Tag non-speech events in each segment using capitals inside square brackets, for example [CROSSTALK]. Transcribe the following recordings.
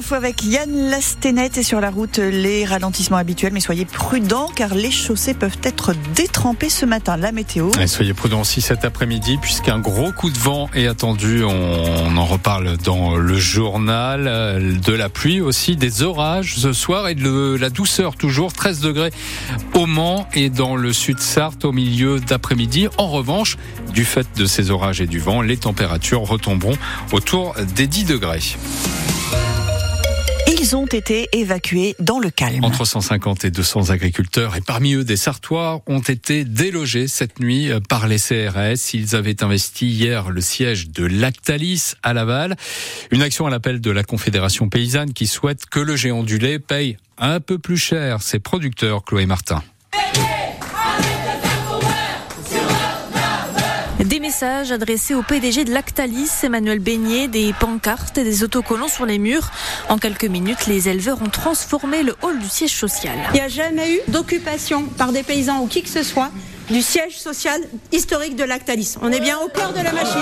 infos avec Yann Lastenet et sur la route les ralentissements habituels, mais soyez prudents car les chaussées peuvent être détrempées ce matin. La météo. soyez prudents aussi cet après-midi puisqu'un gros coup de vent est attendu. On en reparle dans le journal. De la pluie aussi, des orages ce soir et de la douceur toujours. 13 degrés au Mans et dans le sud Sarthe au milieu d'après-midi. En revanche, du fait de ces orages et du vent, les températures retomberont autour des 10 degrés. Ils ont été évacués dans le calme. Entre 150 et 200 agriculteurs et parmi eux des Sartois ont été délogés cette nuit par les CRS. Ils avaient investi hier le siège de Lactalis à Laval. Une action à l'appel de la Confédération paysanne qui souhaite que le géant du lait paye un peu plus cher ses producteurs, Chloé Martin. Messages adressés au PDG de Lactalis, Emmanuel Beignet, des pancartes et des autocollants sur les murs. En quelques minutes, les éleveurs ont transformé le hall du siège social. Il n'y a jamais eu d'occupation par des paysans ou qui que ce soit du siège social historique de Lactalis. On est bien au cœur de la machine.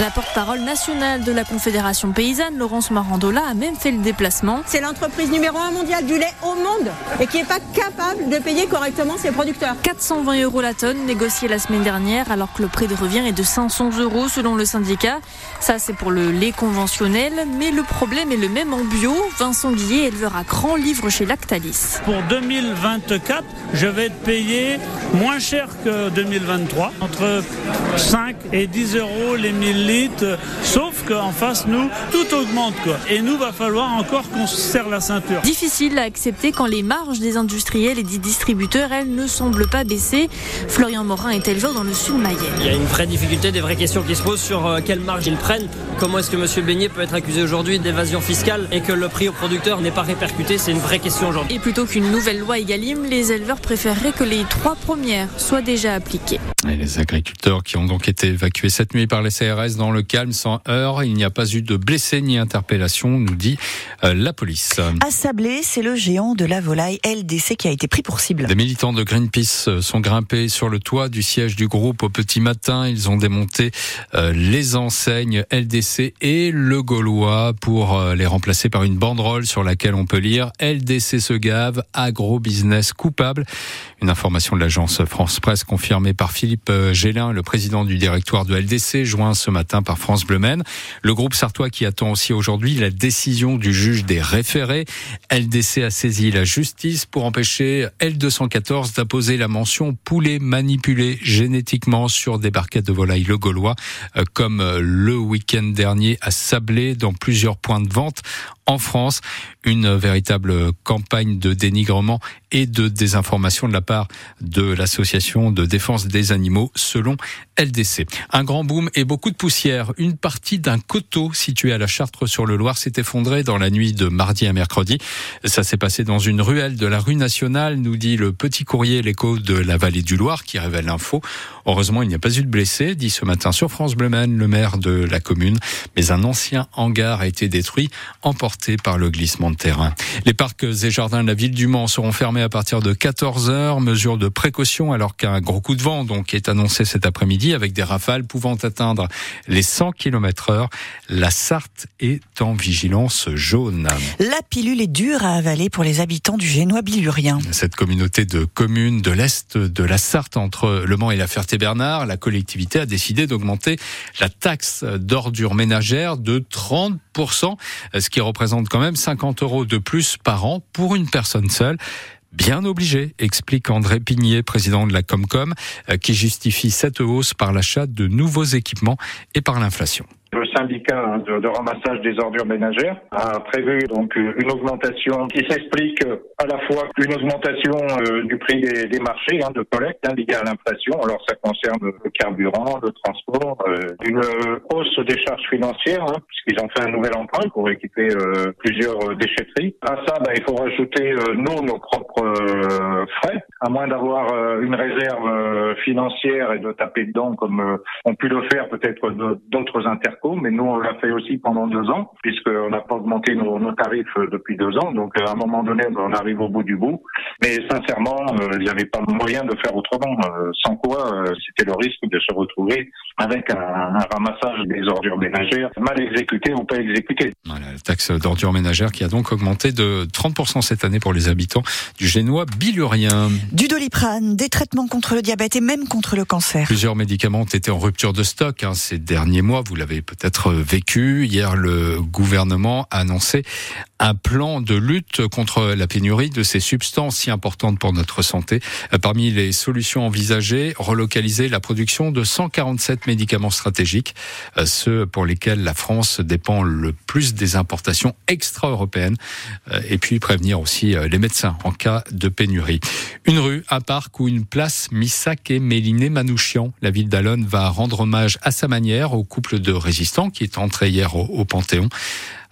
La porte-parole nationale de la Confédération paysanne, Laurence Marandola, a même fait le déplacement. C'est l'entreprise numéro un mondiale du lait au monde et qui n'est pas capable de payer correctement ses producteurs. 420 euros la tonne négociée la semaine dernière alors que le prix de revient est de 500 euros selon le syndicat. Ça c'est pour le lait conventionnel, mais le problème est le même en bio. Vincent Guillet, éleveur à grand livre chez Lactalis. Pour 2024, je vais être payé moins cher que 2023, entre 5 et 10 euros les 1000 litres, sauf qu'en face, nous, tout augmente. Quoi. Et nous, va falloir encore qu'on se serre la ceinture. Difficile à accepter quand les marges des industriels et des distributeurs, elles, ne semblent pas baisser. Florian Morin est éleveur dans le sud Mayenne. Il y a une vraie difficulté, des vraies questions qui se posent sur euh, quelle marge ils prennent. Comment est-ce que M. Beignet peut être accusé aujourd'hui d'évasion fiscale et que le prix au producteur n'est pas répercuté? C'est une vraie question aujourd'hui. Et plutôt qu'une nouvelle loi Egalim, les éleveurs préféreraient que les trois premières soient déjà appliquées. Et les agriculteurs qui ont donc été évacués cette nuit par les CRS dans le calme sans heurts. Il n'y a pas eu de blessés ni interpellation, nous dit euh, la police. À Sablé, c'est le géant de la volaille LDC qui a été pris pour cible. Des militants de Greenpeace euh, sont grimpés sur le toit du siège du groupe au petit matin. Ils ont démonté euh, les enseignes LDC et le Gaulois pour les remplacer par une banderole sur laquelle on peut lire LDC se gave, agro-business coupable. Une information de l'agence France Presse confirmée par Philippe Gélin, le président du directoire de LDC, joint ce matin par France Bleu Maine. Le groupe sartois qui attend aussi aujourd'hui la décision du juge des référés. LDC a saisi la justice pour empêcher L214 d'apposer la mention poulet manipulé génétiquement sur des barquettes de volaille le Gaulois, euh, comme le week-end dernier à Sablé dans plusieurs points de vente en France. Une véritable campagne de dénigrement et de désinformation de la part de l'association de défense des animaux selon LDC. Un grand boom et beaucoup de poussière. Une partie d'un coteau situé à la Chartre sur le Loir s'est effondré dans la nuit de mardi à mercredi. Ça s'est passé dans une ruelle de la rue nationale, nous dit le petit courrier l'écho de la vallée du Loir qui révèle l'info. Heureusement, il n'y a pas eu de blessés, dit ce matin sur France Bleu le maire de la commune, mais un ancien hangar a été détruit, emporté par le glissement de terrain. Les parcs et jardins de la ville du Mans seront fermés à partir de 14 heures, mesure de précaution alors qu'un gros coup de vent donc est annoncé cet après-midi avec des rafales pouvant atteindre les 100 km heure. La Sarthe est en vigilance jaune. La pilule est dure à avaler pour les habitants du Génois bilurien. Cette communauté de communes de l'Est de la Sarthe entre Le Mans et la Ferté-Bernard, la collectivité a décidé d'augmenter la taxe d'ordures ménagères de 30%, ce qui représente quand même 50 euros de plus par an pour une personne seule. Bien obligé, explique André Pigné, président de la Comcom, qui justifie cette hausse par l'achat de nouveaux équipements et par l'inflation syndicat hein, de, de, ramassage des ordures ménagères a prévu donc euh, une augmentation qui s'explique euh, à la fois une augmentation euh, du prix des, des marchés hein, de collecte hein, liée à l'inflation. Alors ça concerne le carburant, le transport, euh, une hausse des charges financières hein, puisqu'ils ont fait un nouvel emprunt pour équiper plusieurs déchetteries. À ça, bah, il faut rajouter nous nos propres frais, à moins d'avoir une réserve financière et de taper dedans comme ont pu le faire peut-être d'autres intercoms mais nous on l'a fait aussi pendant deux ans, puisqu'on n'a pas augmenté nos, nos, tarifs depuis deux ans. Donc à un moment donné, on arrive au bout du bout. Mais sincèrement, il n'y avait pas moyen de faire autrement. sans quoi, c'était le risque de se retrouver avec un, un, ramassage des ordures ménagères mal exécuté ou pas exécuté. Voilà, la taxe d'ordures ménagères qui a donc augmenté de 30% cette année pour les habitants du Génois bilurien. Du doliprane, des traitements contre le diabète et même contre le cancer. Plusieurs médicaments ont été en rupture de stock hein, ces derniers mois. Vous l'avez peut-être vécu. Hier, le gouvernement a annoncé un plan de lutte contre la pénurie de ces substances si importantes pour notre santé. Parmi les solutions envisagées, relocaliser la production de 147 médicaments stratégiques, ceux pour lesquels la France dépend le plus des importations extra-européennes, et puis prévenir aussi les médecins en cas de pénurie. Une rue, un parc ou une place Missak et Méliné Manouchian. La ville d'Alonne va rendre hommage à sa manière au couple de résistants qui est entré hier au, au Panthéon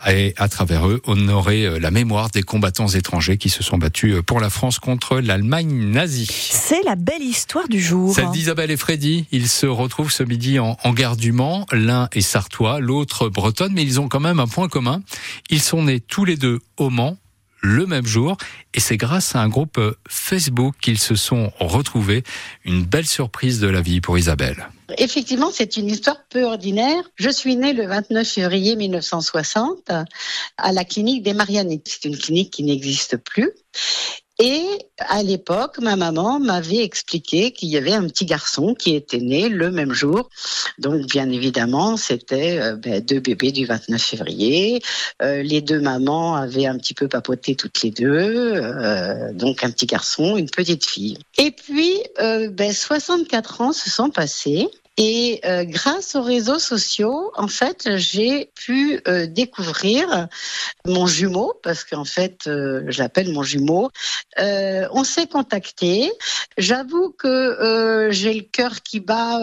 et à travers eux honorer la mémoire des combattants étrangers qui se sont battus pour la France contre l'Allemagne nazie. C'est la belle histoire du jour. Celle d'Isabelle et Freddy. Ils se retrouvent ce midi en, en gare du Mans. L'un est sartois, l'autre bretonne, mais ils ont quand même un point commun. Ils sont nés tous les deux au Mans le même jour. Et c'est grâce à un groupe Facebook qu'ils se sont retrouvés. Une belle surprise de la vie pour Isabelle. Effectivement, c'est une histoire peu ordinaire. Je suis née le 29 février 1960 à la clinique des Marianites. C'est une clinique qui n'existe plus. Et à l'époque, ma maman m'avait expliqué qu'il y avait un petit garçon qui était né le même jour. Donc, bien évidemment, c'était euh, ben, deux bébés du 29 février. Euh, les deux mamans avaient un petit peu papoté toutes les deux. Euh, donc, un petit garçon, une petite fille. Et puis, ben, 64 ans se sont passés. Et euh, grâce aux réseaux sociaux, en fait, j'ai pu euh, découvrir mon jumeau, parce qu'en fait, euh, je l'appelle mon jumeau. on s'est contacté. J'avoue que j'ai le cœur qui bat,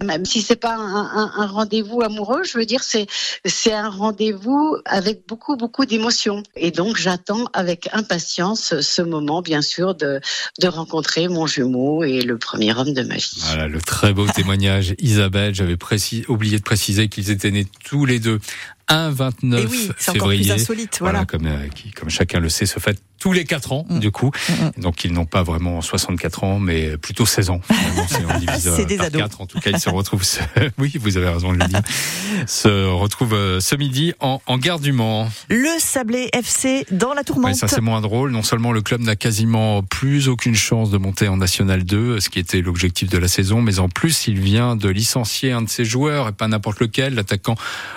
même si c'est pas un, un, un rendez-vous amoureux. Je veux dire, c'est c'est un rendez-vous avec beaucoup beaucoup d'émotions. Et donc, j'attends avec impatience ce moment, bien sûr, de de rencontrer mon jumeau et le premier homme de ma vie. Voilà le très beau témoignage. Isabelle, j'avais oublié de préciser qu'ils étaient nés tous les deux un 29 Et oui, c'est février. encore plus insolite, voilà. comme, euh, qui, comme chacun le sait, se fête tous les 4 ans, Mm. du coup. Mm, Donc, ils n'ont pas vraiment 64 ans, mais plutôt 16 ans. [LAUGHS] C'est euh, des ados. 4. En tout cas, ils se retrouvent, ce... [LAUGHS] oui, vous avez raison de le dire, se retrouvent euh, ce midi en, en gare du Mans. Le Sablé FC dans la tourmente. Ouais, ça c'est moins drôle. Non seulement le club n'a quasiment plus aucune chance de monter en National 2, ce qui était l'objectif de la saison, mais en plus il vient de licencier un de ses joueurs, et pas n'importe lequel, l'attaquant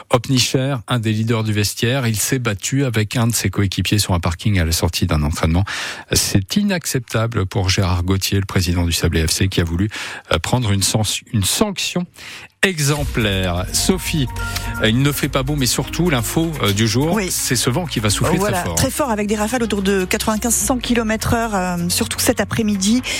Opnicher, un des leaders du vestiaire. Il s'est battu avec un de ses coéquipiers sur un parking à la sortie d'un entraînement. C'est inacceptable pour Gérard Gauthier, le président du Sablé FC, qui a voulu euh, prendre une, sens- une sanction exemplaire. Sophie, euh, il ne fait pas beau, mais surtout l'info euh, du jour, Oui. c'est ce vent qui va souffler Voilà, très fort. avec des rafales autour de 95-100 km heure, euh, surtout cet après-midi.